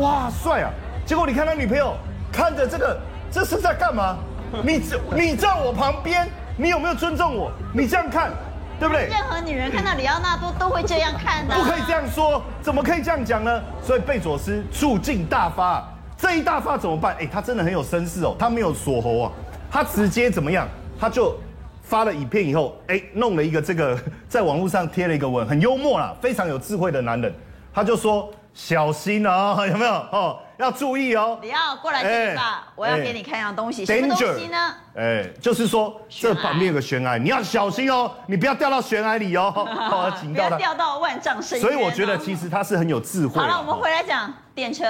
Speaker 7: 哇，帅啊！结果你看他女朋友看着这个，这是在干嘛？你你在我旁边，你有没有尊重我？你这样看，对不对？
Speaker 1: 任何女人看到里奥纳多都会这样看的。
Speaker 7: 不可以这样说，怎么可以这样讲呢？所以贝佐斯醋劲大发，这一大发怎么办？哎，他真的很有绅士哦，他没有锁喉啊，他直接怎么样？他就发了影片以后，哎，弄了一个这个，在网络上贴了一个文，很幽默啦，非常有智慧的男人，他就说。小心哦，有没有哦？要注意哦。
Speaker 1: 你要过来这里吧，我要给你看一样东西。什么东西呢？
Speaker 7: 哎，就是说这旁边有个悬崖，你要小心哦，你不要掉到悬崖里哦。好，警告他。
Speaker 1: 不要掉到万丈深渊。
Speaker 7: 所以我觉得其实他是很有智慧。
Speaker 1: 好了，我们回来讲电车，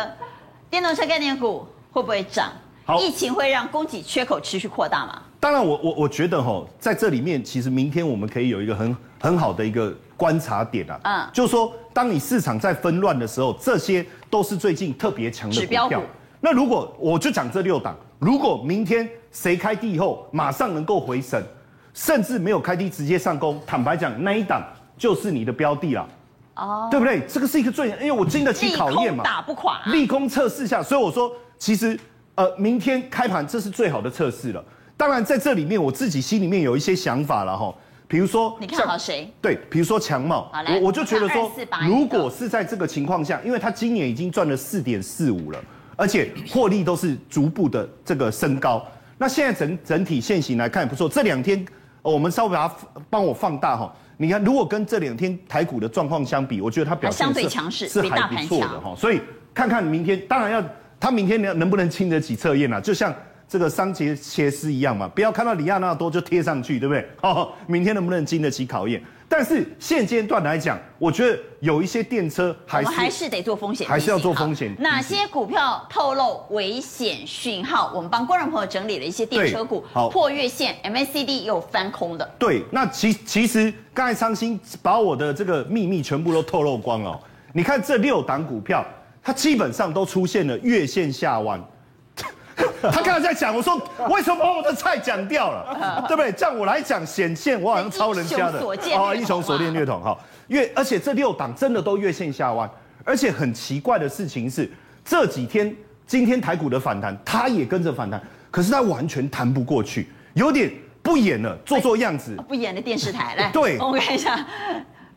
Speaker 1: 电动车概念股会不会涨？好，疫情会让供给缺口持续扩大吗？
Speaker 7: 当然我，我我我觉得哈，在这里面其实明天我们可以有一个很很好的一个观察点啊，嗯，就是说，当你市场在纷乱的时候，这些都是最近特别强的股票。那如果我就讲这六档，如果明天谁开低以后马上能够回升，甚至没有开低直接上攻，坦白讲，那一档就是你的标的了，哦，对不对？这个是一个最，因为我经得起考验嘛，
Speaker 1: 打不垮，
Speaker 7: 利空测试下，所以我说，其实呃，明天开盘这是最好的测试了。当然，在这里面我自己心里面有一些想法了哈。比如说，
Speaker 1: 你看好谁？
Speaker 7: 对，比如说强茂，我我就觉得说，如果是在这个情况下，因为他今年已经赚了四点四五了，而且获利都是逐步的这个升高。那现在整整体现形来看也不错。这两天我们稍微把它帮我放大哈，你看如果跟这两天台股的状况相比，我觉得它表现
Speaker 1: 相对强势，
Speaker 7: 是还不错的哈。所以看看明天，当然要他明天能能不能经得起测验啊？就像。这个桑切切斯一样嘛，不要看到里亚纳多就贴上去，对不对？哦，明天能不能经得起考验？但是现阶段来讲，我觉得有一些电车还是
Speaker 1: 还是得做风险，
Speaker 7: 还是要做风险。
Speaker 1: 哪些股票透露危险讯号？我们帮观众朋友整理了一些电车股破月线，MACD 又翻空的。
Speaker 7: 对，那其其实刚才昌兴把我的这个秘密全部都透露光了。你看这六档股票，它基本上都出现了月线下弯。他刚才在讲，我说为什么把我的菜讲掉了，对不对？这样我来讲显现我好像超人家的
Speaker 1: 哦，
Speaker 7: 英雄所见略同哈。越而且这六档真的都月线下弯，而且很奇怪的事情是这几天今天台股的反弹，它也跟着反弹，可是它完全弹不过去，有点不演了，做做样子。
Speaker 1: 不演的电视台来，
Speaker 7: 对，
Speaker 1: 我们看一下，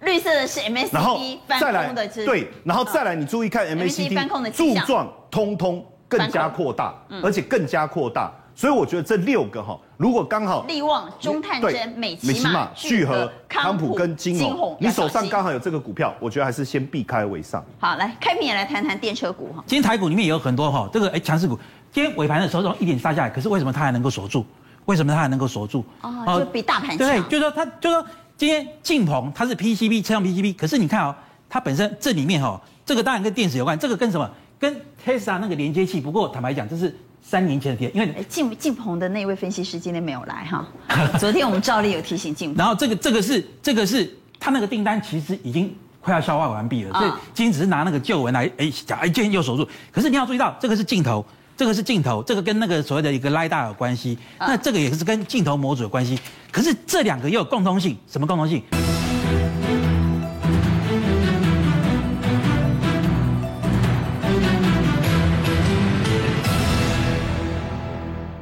Speaker 1: 绿色的是 MACD 翻空的，
Speaker 7: 对，然后再来你注意看 MACD 翻空的柱状，通通。更加扩大，而且更加扩大，所以我觉得这六个哈，如果刚好
Speaker 1: 力旺、中探针、美琪玛、聚合、康普跟金鸿，
Speaker 7: 你手上刚好有这个股票，我觉得还是先避开为上。
Speaker 1: 好，来开平也来谈谈电车股哈。
Speaker 4: 今天台股里面也有很多哈，这个哎强势股，今天尾盘的时候从一点杀下来，可是为什么它还能够锁住？为什么它还能够锁住？
Speaker 1: 哦，就比大盘强。
Speaker 4: 对，就是说它，就是说今天晋鹏它是 PCB，车上 PCB，可是你看哦，它本身这里面哈，这个当然跟电池有关，这个跟什么？跟 Tesla 那个连接器。不过坦白讲，这是三年前的电，因为
Speaker 1: 晋晋鹏的那位分析师今天没有来哈。昨天我们照例有提醒晋鹏。
Speaker 4: 然后这个这个是这个是他那个订单其实已经快要消化完毕了，所以今天只是拿那个旧闻来哎讲哎今天又手术。可是你要注意到，这个是镜头。这个是镜头，这个跟那个所谓的一个 LiDAR 有关系，那这个也是跟镜头模组有关系。可是这两个又有共通性，什么共通性？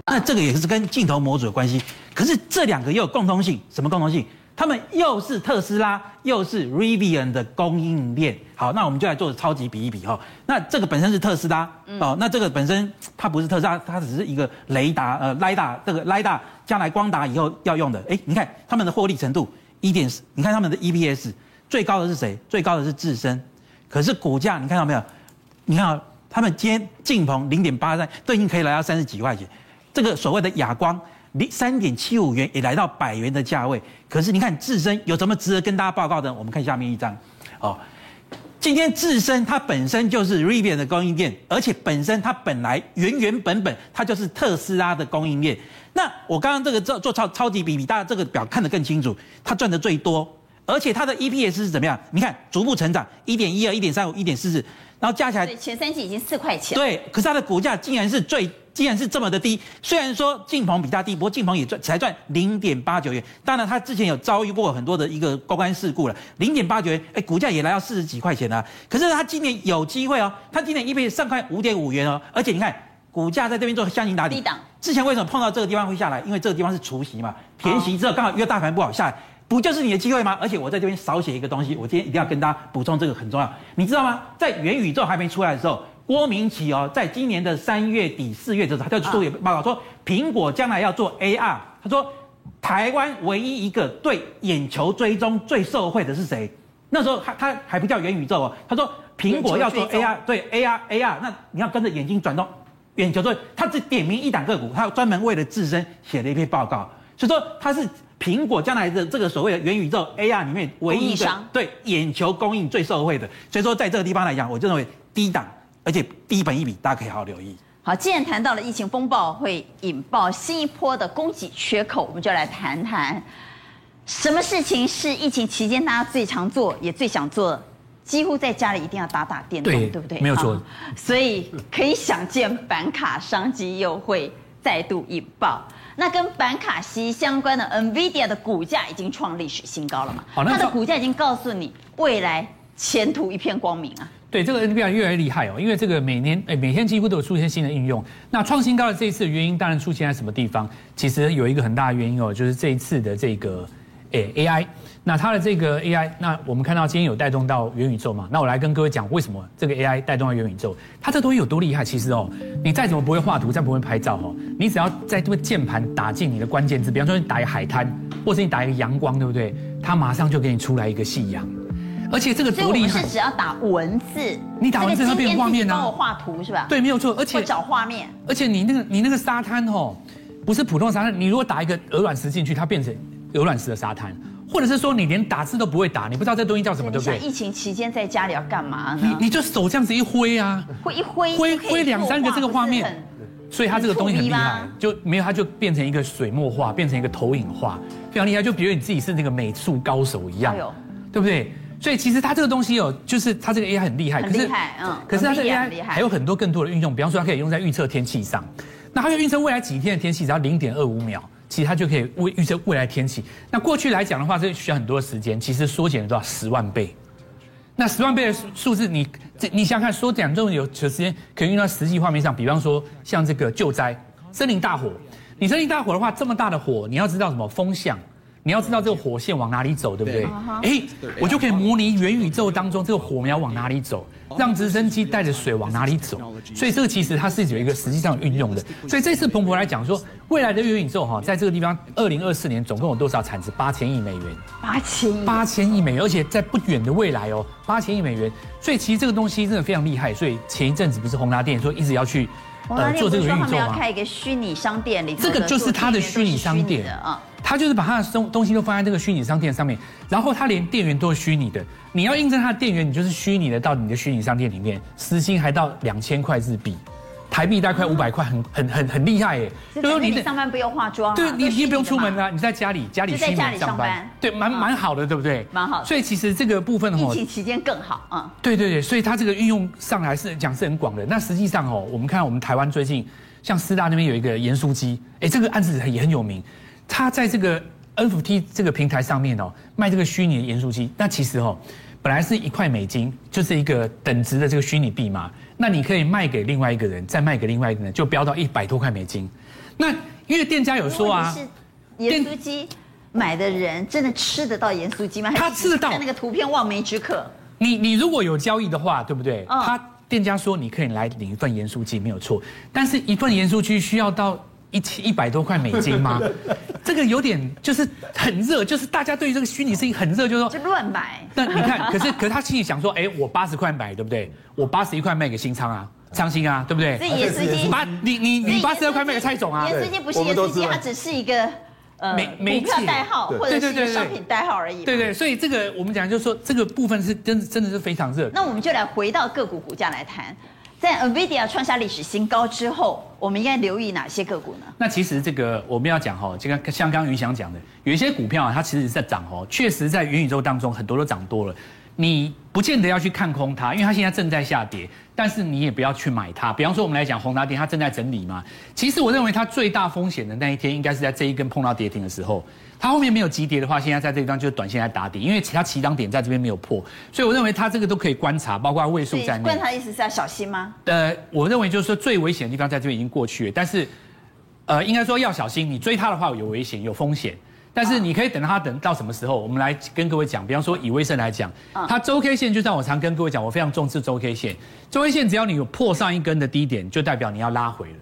Speaker 4: 那这个也是跟镜头模组有关系。可是这两个又有共通性，什么共通性？他们又是特斯拉，又是 Rivian 的供应链。好，那我们就来做超级比一比哈。那这个本身是特斯拉哦，那这个本身它不是特斯拉，它只是一个雷达呃，LiDAR 这个 LiDAR 将来光达以后要用的。哎，你看他们的获利程度一点四，你看他们的 EPS 最高的是谁？最高的是智深，可是股价你看到没有？你看啊，他们今天晋鹏零点八三都已经可以来到三十几块钱，这个所谓的哑光。零三点七五元也来到百元的价位，可是你看智伸有什么值得跟大家报告的？我们看下面一张，哦，今天智伸它本身就是 Rivian 的供应链，而且本身它本来原原本本它就是特斯拉的供应链。那我刚刚这个做做超超级比比，大家这个表看得更清楚，它赚的最多，而且它的 EPS 是怎么样？你看逐步成长，一点一二、一点三五、一点四四，然后加起来
Speaker 1: 前三季已经四块钱，
Speaker 4: 对，可是它的股价竟然是最。既然是这么的低，虽然说晋鹏比它低，不过晋鹏也赚才赚零点八九元。当然，它之前有遭遇过很多的一个公关事故了，零点八九元，哎，股价也来到四十几块钱了。可是它今年有机会哦，它今年 EPS 上看五点五元哦，而且你看股价在这边做箱型打底。之前为什么碰到这个地方会下来？因为这个地方是除息嘛，填息之后刚好因为大盘不好下来，不就是你的机会吗？而且我在这边少写一个东西，我今天一定要跟大家补充这个很重要，你知道吗？在元宇宙还没出来的时候。郭明奇哦，在今年的三月底四月的时候，他就做一个报告说，苹果将来要做 AR。他说，台湾唯一一个对眼球追踪最受惠的是谁？那时候他他还不叫元宇宙哦，他说苹果要做 AR，对 AR AR，那你要跟着眼睛转动，眼球追。他只点名一档个股，他专门为了自身写了一篇报告，所以说他是苹果将来的这个所谓的元宇宙 AR 里面唯一一个对眼球供应最受惠的。所以说在这个地方来讲，我就认为低档。而且低本一比，大家可以好好留意。
Speaker 1: 好，既然谈到了疫情风暴会引爆新一波的供给缺口，我们就来谈谈什么事情是疫情期间大家最常做也最想做，几乎在家里一定要打打电动，对，对不对？
Speaker 5: 没有错。
Speaker 1: 所以可以想见，板卡商机又会再度引爆。那跟板卡息相关的 NVIDIA 的股价已经创历史新高了嘛？它的股价已经告诉你未来前途一片光明啊。
Speaker 5: 对，这个 N B I 越来越厉害哦，因为这个每年诶每天几乎都有出现新的应用。那创新高的这一次原因，当然出现在什么地方？其实有一个很大的原因哦，就是这一次的这个诶 AI。那它的这个 AI，那我们看到今天有带动到元宇宙嘛？那我来跟各位讲，为什么这个 AI 带动到元宇宙？它这东西有多厉害？其实哦，你再怎么不会画图，再不会拍照哦，你只要在这个键盘打进你的关键字，比方说你打一个海滩，或是你打一个阳光，对不对？它马上就给你出来一个夕阳。而且这个多厉害！
Speaker 1: 是只要打文字，
Speaker 5: 你打文字它变画面呢？
Speaker 1: 帮我画图是吧？
Speaker 5: 对，没有错。而且
Speaker 1: 找画面。
Speaker 5: 而且你那个你那个沙滩哦，不是普通沙滩，你如果打一个鹅卵石进去，它变成鹅卵石的沙滩，或者是说你连打字都不会打，你不知道这东西叫什么，对不对？
Speaker 1: 疫情期间在家里要干嘛呢？
Speaker 5: 你你就手这样子一挥啊，
Speaker 1: 挥一挥，
Speaker 5: 挥挥两三个这个画面，所以它这个东西很厉害，就没有它就变成一个水墨画，变成一个投影画，非常厉害。就比如你自己是那个美术高手一样，对不对？所以其实它这个东西哦，就是它这个 AI 很厉害，
Speaker 1: 很厉害，嗯。
Speaker 5: 可是它这个 AI 还有很多更多的运用，比方说它可以用在预测天气上。那它要预测未来几天的天气，只要零点二五秒，其实它就可以为预测未来天气。那过去来讲的话，这需要很多的时间，其实缩减了多少十万倍。那十万倍的数字，你这你想想看，缩减这种有的时间可以用到实际画面上，比方说像这个救灾、森林大火。你森林大火的话，这么大的火，你要知道什么风向？你要知道这个火线往哪里走，对不对？哎，我就可以模拟元宇宙当中这个火苗往哪里走，让直升机带着水往哪里走。所以这个其实它是有一个实际上运用的。所以这次彭博来讲说，未来的元宇宙哈，在这个地方，二零二四年总共有多少产值？八千亿美元。
Speaker 1: 八千亿。
Speaker 5: 八千亿美元，而且在不远的未来哦，八千亿美元。所以其实这个东西真的非常厉害。所以前一阵子不是宏达电说一直要去。呃做这个元宇宙吗？
Speaker 1: 开一个虚拟商店里，
Speaker 5: 这个就是他的虚拟商店啊。他就是把他的东东西都放在这个虚拟商店上面，然后他连店员都是虚拟的。你要印证他的店员，你就是虚拟的到你的虚拟商店里面，时薪还到两千块日币。台币大概五百块，很很很很厉害耶！
Speaker 1: 就是你上班不用化妆，
Speaker 5: 对，你你也不用出门啊，你在家里家里虚拟上班，对，蛮蛮好的，对不对？
Speaker 1: 蛮好。
Speaker 5: 所以其实这个部分哦，
Speaker 1: 疫情期间更好啊。
Speaker 5: 对对对，所以它这个运用上来是讲是很广的。那实际上哦，我们看我们台湾最近像师大那边有一个盐酥鸡，哎，这个案子也很有名。他在这个 NFT 这个平台上面哦，卖这个虚拟的盐酥鸡，那其实哦。本来是一块美金，就是一个等值的这个虚拟币嘛。那你可以卖给另外一个人，再卖给另外一个人，就飙到一百多块美金。那因为店家有说啊，
Speaker 1: 盐酥鸡买的人真的吃得到盐酥鸡吗？
Speaker 5: 他吃得到。
Speaker 1: 那个图片望梅止渴。
Speaker 5: 你你如果有交易的话，对不对？他店家说你可以来领一份盐酥鸡，没有错。但是一份盐酥鸡需要到。一千一百多块美金吗？这个有点就是很热，就是大家对于这个虚拟事情很热，就是说
Speaker 1: 就乱买。
Speaker 5: 那你看，可是可是他心里想说，哎，我八十块买，对不对？我八十一块卖给新仓啊，昌兴啊，对不对？
Speaker 1: 这盐酥鸡，
Speaker 5: 八你你你八十二块卖给蔡总啊。
Speaker 1: 盐酥鸡不是盐酥鸡，它只是一个呃股票代号或者是商品代号而已。
Speaker 5: 对对，所以这个我们讲就是说，这个部分是真真的是非常热。
Speaker 1: 那我们就来回到个股股价来谈。在 NVIDIA 创下历史新高之后，我们应该留意哪些个股呢？
Speaker 5: 那其实这个我们要讲哈，就像刚刚云翔讲的，有一些股票啊，它其实是在涨哦，确实在元宇宙当中很多都涨多了。你不见得要去看空它，因为它现在正在下跌，但是你也不要去买它。比方说我们来讲宏达电，它正在整理嘛。其实我认为它最大风险的那一天，应该是在这一根碰到跌停的时候。它后面没有急跌的话，现在在这地方就是短线在打底，因为其他起涨点在这边没有破，所以我认为它这个都可以观察，包括位数在内。
Speaker 1: 观察的意思是要小心吗？
Speaker 5: 呃，我认为就是说最危险的地方在这边已经过去了，但是，呃，应该说要小心，你追它的话有危险有风险，但是你可以等到它等到什么时候？我们来跟各位讲，比方说以威盛来讲，它周 K 线就像我常跟各位讲，我非常重视周 K 线，周 K 线只要你有破上一根的低点，就代表你要拉回了。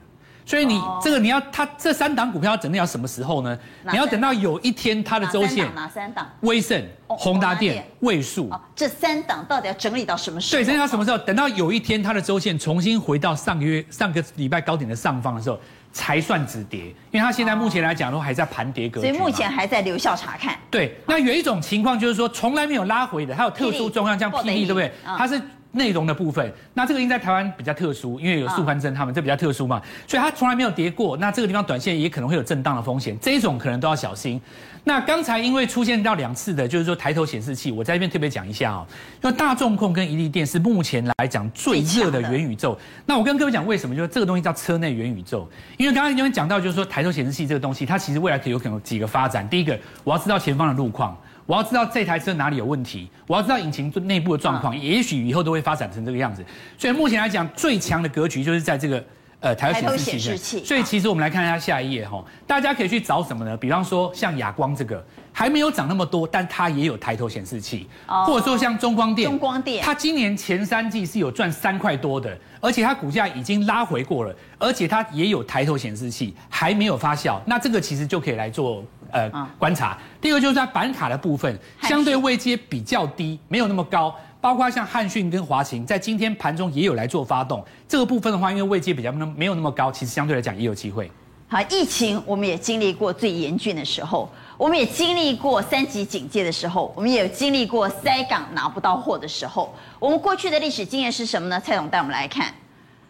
Speaker 5: 所以你这个你要它这三档股票要整理到什么时候呢？你要等到有一天它的周线
Speaker 1: 哪三档？
Speaker 5: 威盛、宏达电、位数。
Speaker 1: 这三档到底要整理到什么时候？
Speaker 5: 对，整理到什么时候？等到有一天它的周线重新回到上个月上个礼拜高点的上方的时候，才算止跌。因为它现在目前来讲都还在盘跌格局。
Speaker 1: 所以目前还在留校查看。
Speaker 5: 对，那有一种情况就是说从来没有拉回的，还有特殊状况，像霹雳，对不对？它是。内容的部分，那这个应该在台湾比较特殊，因为有素还真他们这比较特殊嘛，所以它从来没有跌过。那这个地方短线也可能会有震荡的风险，这一种可能都要小心。那刚才因为出现到两次的，就是说抬头显示器，我在这边特别讲一下哦，因为大众控跟一利电是目前来讲最热的元宇宙。那我跟各位讲为什么？就是这个东西叫车内元宇宙，因为刚刚因为讲到就是说抬头显示器这个东西，它其实未来可以有可能有几个发展。第一个，我要知道前方的路况。我要知道这台车哪里有问题，我要知道引擎内部的状况，也许以后都会发展成这个样子。所以目前来讲，最强的格局就是在这个呃抬头显示器。所以其实我们来看一下下一页哈，大家可以去找什么呢？比方说像亚光这个还没有涨那么多，但它也有抬头显示器，或者说像中光电，
Speaker 1: 中光电
Speaker 5: 它今年前三季是有赚三块多的，而且它股价已经拉回过了，而且它也有抬头显示器，还没有发酵，那这个其实就可以来做。呃，观察。第二个就是在板卡的部分，相对位阶比较低，没有那么高。包括像汉讯跟华擎，在今天盘中也有来做发动。这个部分的话，因为位阶比较那没有那么高，其实相对来讲也有机会。
Speaker 1: 好，疫情我们也经历过最严峻的时候，我们也经历过三级警戒的时候，我们也有经历过塞港拿不到货的时候。我们过去的历史经验是什么呢？蔡总带我们来看，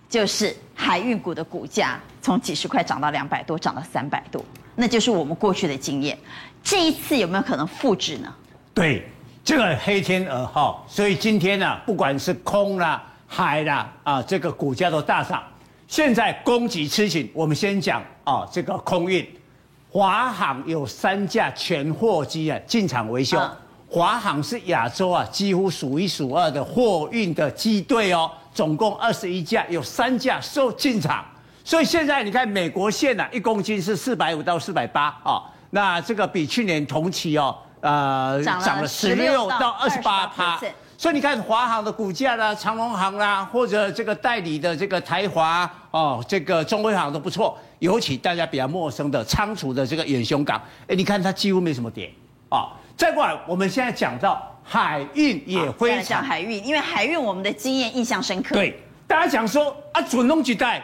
Speaker 1: 就是海运股的股价从几十块涨到两百多，涨到三百多。那就是我们过去的经验，这一次有没有可能复制呢？
Speaker 3: 对，这个黑天鹅哈，所以今天呢、啊，不管是空啦、海啦，啊，这个股价都大涨。现在供给吃紧，我们先讲啊，这个空运，华航有三架全货机啊进场维修。华航是亚洲啊几乎数一数二的货运的机队哦，总共二十一架，有三架受进场。所以现在你看，美国线呢，一公斤是四百五到四百八啊，那这个比去年同期哦，呃，涨了十六到二十八趴。所以你看华航的股价啦，长隆航啦，或者这个代理的这个台华哦，这个中辉航都不错。尤其大家比较陌生的仓储的这个远雄港，哎，你看它几乎没什么跌啊。再过来，我们现在讲到海运也会
Speaker 1: 讲海运，因为海运我们的经验印象深刻。
Speaker 3: 对，大家讲说啊，准弄几代。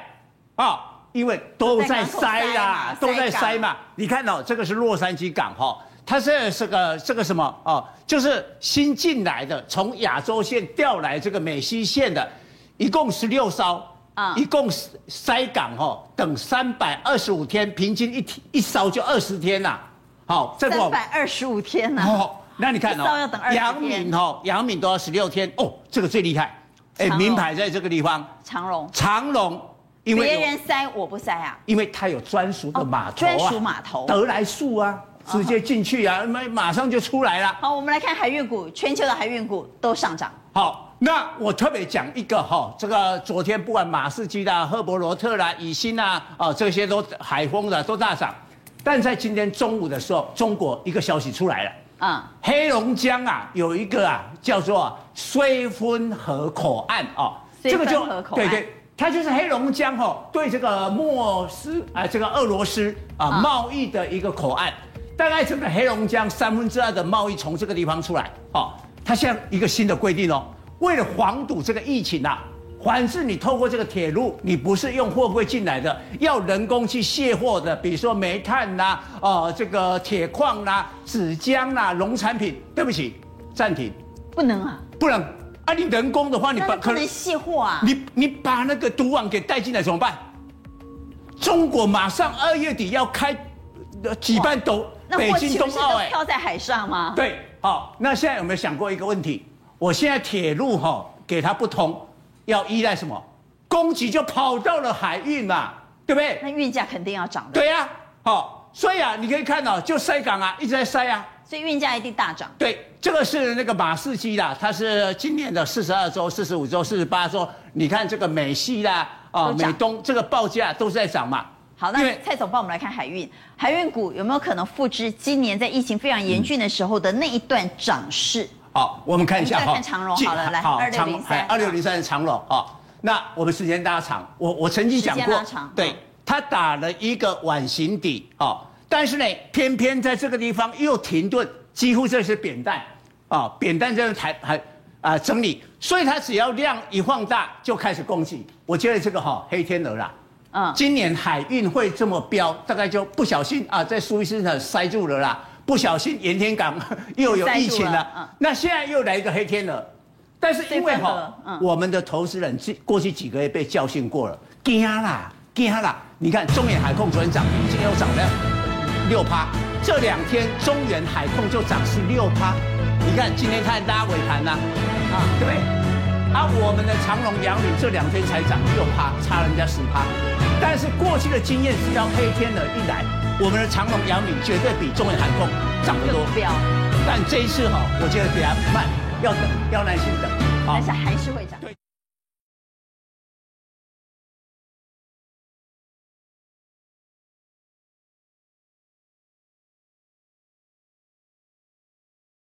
Speaker 3: 啊，因为都在塞啦，都在塞嘛。你看哦，这个是洛杉矶港哈，它是这个这个什么哦，就是新进来的，从亚洲线调来这个美西线的，一共十六艘啊，一共塞港哦，等三百二十五天，平均一一艘就二十天呐。好，这个
Speaker 1: 三百二十五天呐。
Speaker 3: 哦，那你看哦，杨敏哦，杨敏都要十六天。哦，这个最厉害。哎，名牌在这个地方，
Speaker 1: 长荣，
Speaker 3: 长荣，因为
Speaker 1: 别人塞我不塞啊，
Speaker 3: 因为他有专属的码头啊，
Speaker 1: 专属码头，
Speaker 3: 得来速啊，直接进去啊，那马上就出来了。
Speaker 1: 好，我们来看海运股，全球的海运股都上涨。
Speaker 3: 好，那我特别讲一个哈，这个昨天不管马士基啦、赫伯罗特啦、以新啦，啊，这些都海丰的都大涨，但在今天中午的时候，中国一个消息出来了。啊，黑龙江啊，有一个啊，叫做绥芬河口岸哦，
Speaker 1: 这个就
Speaker 3: 对对，它就是黑龙江哦，对这个莫斯啊，这个俄罗斯啊贸易的一个口岸，大概整个黑龙江三分之二的贸易从这个地方出来哦，它现在一个新的规定哦，为了防堵这个疫情啊。凡是你透过这个铁路，你不是用货柜进来的，要人工去卸货的，比如说煤炭呐、啊，呃，这个铁矿啦、纸浆啦、农产品，对不起，暂停，
Speaker 1: 不能啊，
Speaker 3: 不能啊，你人工的话，你把
Speaker 1: 可能卸货啊，
Speaker 3: 你你把那个毒网给带进来怎么办？中国马上二月底要开，举办都北京冬奥，哎，
Speaker 1: 漂在海上吗？
Speaker 3: 对，好，那现在有没有想过一个问题？我现在铁路哈给它不通。要依赖什么？供给就跑到了海运嘛，对不对？
Speaker 1: 那运价肯定要涨的。
Speaker 3: 对呀，好，所以啊，你可以看到，就塞港啊，一直在塞啊，
Speaker 1: 所以运价一定大涨。
Speaker 3: 对，这个是那个马士基啦，它是今年的四十二周、四十五周、四十八周，你看这个美西啦，啊，美东这个报价都是在涨嘛。
Speaker 1: 好，那蔡总帮我们来看海运，海运股有没有可能复制今年在疫情非常严峻的时候的那一段涨势？
Speaker 3: 好，我们看一下哈。
Speaker 1: 看长荣好了，来，二六零三，
Speaker 3: 二六零三的长荣啊。那我们时间拉长，我我曾经讲过，对，他打了一个碗形底啊，但是呢，偏偏在这个地方又停顿，几乎这是扁担啊，扁担这个台还啊整理，所以它只要量一放大就开始攻击。我觉得这个哈黑天鹅啦，嗯，今年海运会这么飙，大概就不小心啊，在苏伊士运塞住了啦。不小心盐田港 又有疫情了，了嗯、那现在又来一个黑天鹅，但是因为哈，嗯、我们的投资人过去几个月被教训过了，惊啦惊啦！你看中远海控昨天涨，今天又涨了六趴，这两天中远海控就涨是六趴，你看今天它拉尾盘呐，啊，对不对？啊，我们的长隆、阳明这两天才涨六趴，差人家十趴，但是过去的经验只要黑天鹅一来。我们的长隆、阳明绝对比中远航空涨得多，但这一次哈，我觉得比较慢，要等，要耐心等，
Speaker 1: 但是还是会涨。